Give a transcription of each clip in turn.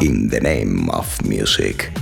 In the name of music.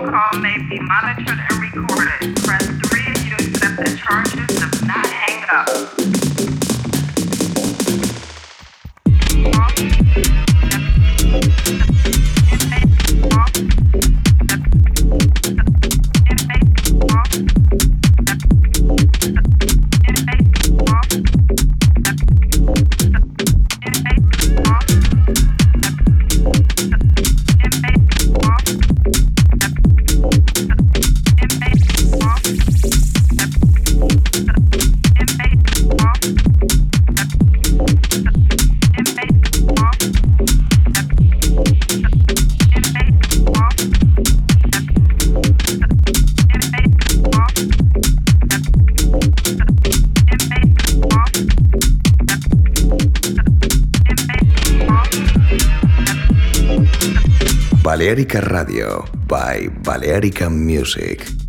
phone call may be monitored and recorded. Balearica Radio by Balearica Music.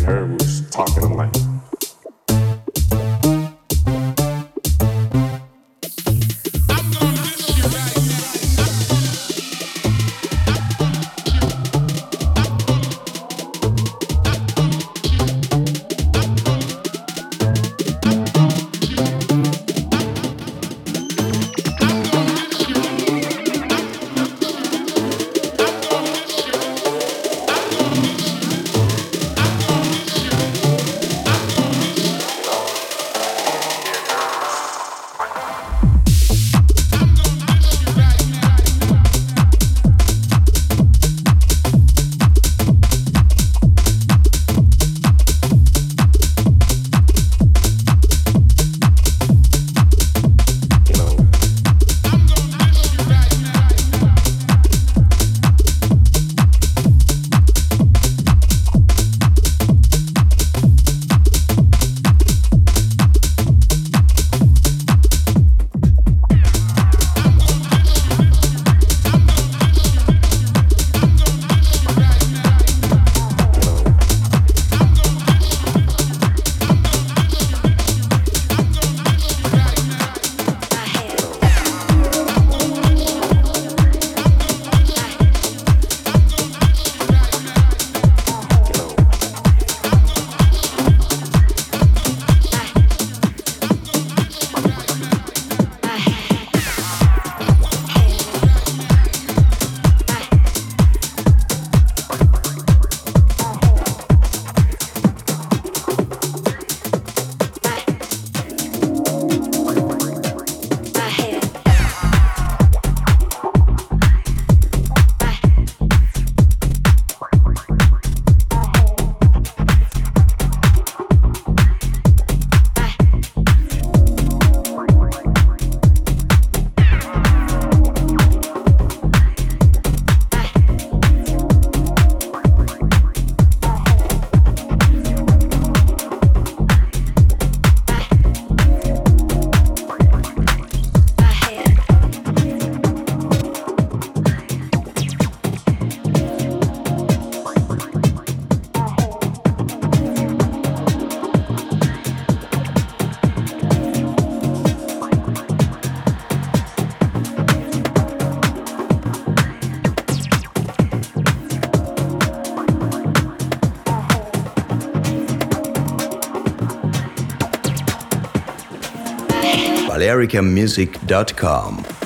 And her was talking. I'm like, balearicamusic.com.